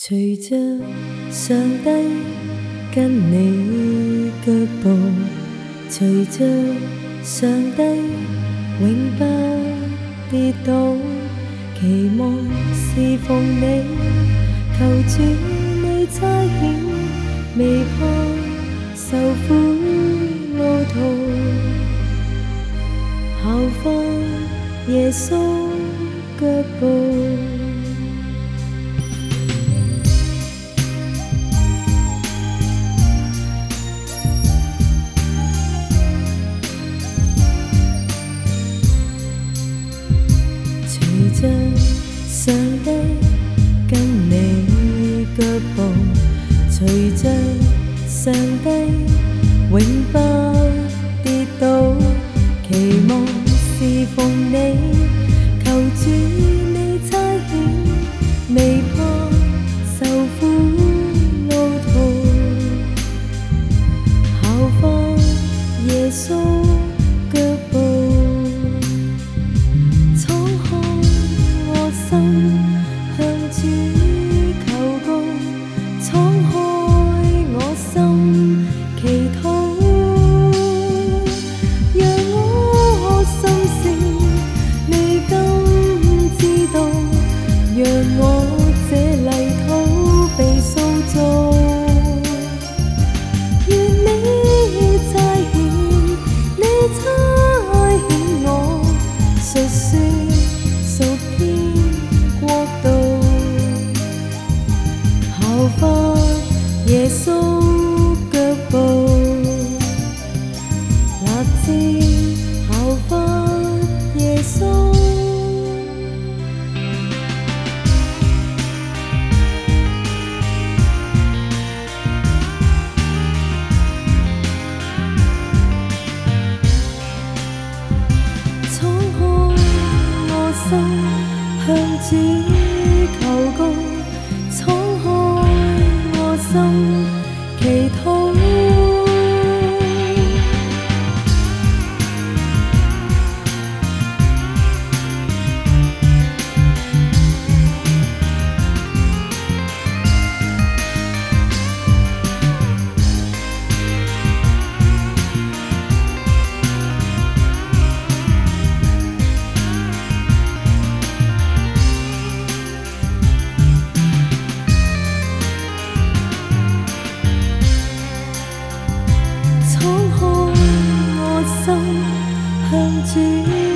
随着上帝跟你脚步，随着上帝永不跌倒，期望侍奉你，求主你差遣，未怕受苦路途，效仿耶稣脚步。上帝跟你脚步，随着上帝永不跌倒，期望侍奉你，从只求共敞开我心。心向自。